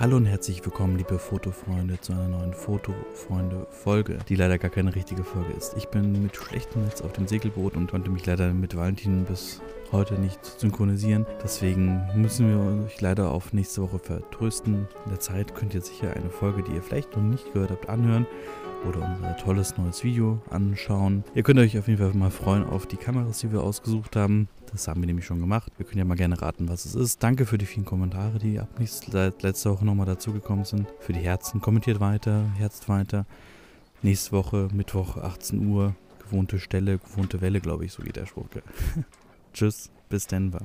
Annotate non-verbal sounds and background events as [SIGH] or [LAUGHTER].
Hallo und herzlich willkommen, liebe Fotofreunde, zu einer neuen Fotofreunde-Folge, die leider gar keine richtige Folge ist. Ich bin mit schlechtem Netz auf dem Segelboot und konnte mich leider mit Valentin bis heute nicht synchronisieren. Deswegen müssen wir euch leider auf nächste Woche vertrösten. In der Zeit könnt ihr sicher eine Folge, die ihr vielleicht noch nicht gehört habt, anhören oder unser tolles neues Video anschauen. Ihr könnt euch auf jeden Fall mal freuen auf die Kameras, die wir ausgesucht haben. Das haben wir nämlich schon gemacht. Wir können ja mal gerne raten, was es ist. Danke für die vielen Kommentare, die ab seit letzter Woche nochmal dazugekommen sind. Für die Herzen. Kommentiert weiter, herzt weiter. Nächste Woche, Mittwoch, 18 Uhr. Gewohnte Stelle, gewohnte Welle, glaube ich, so geht der Spruch. [LAUGHS] Tschüss, bis Denver.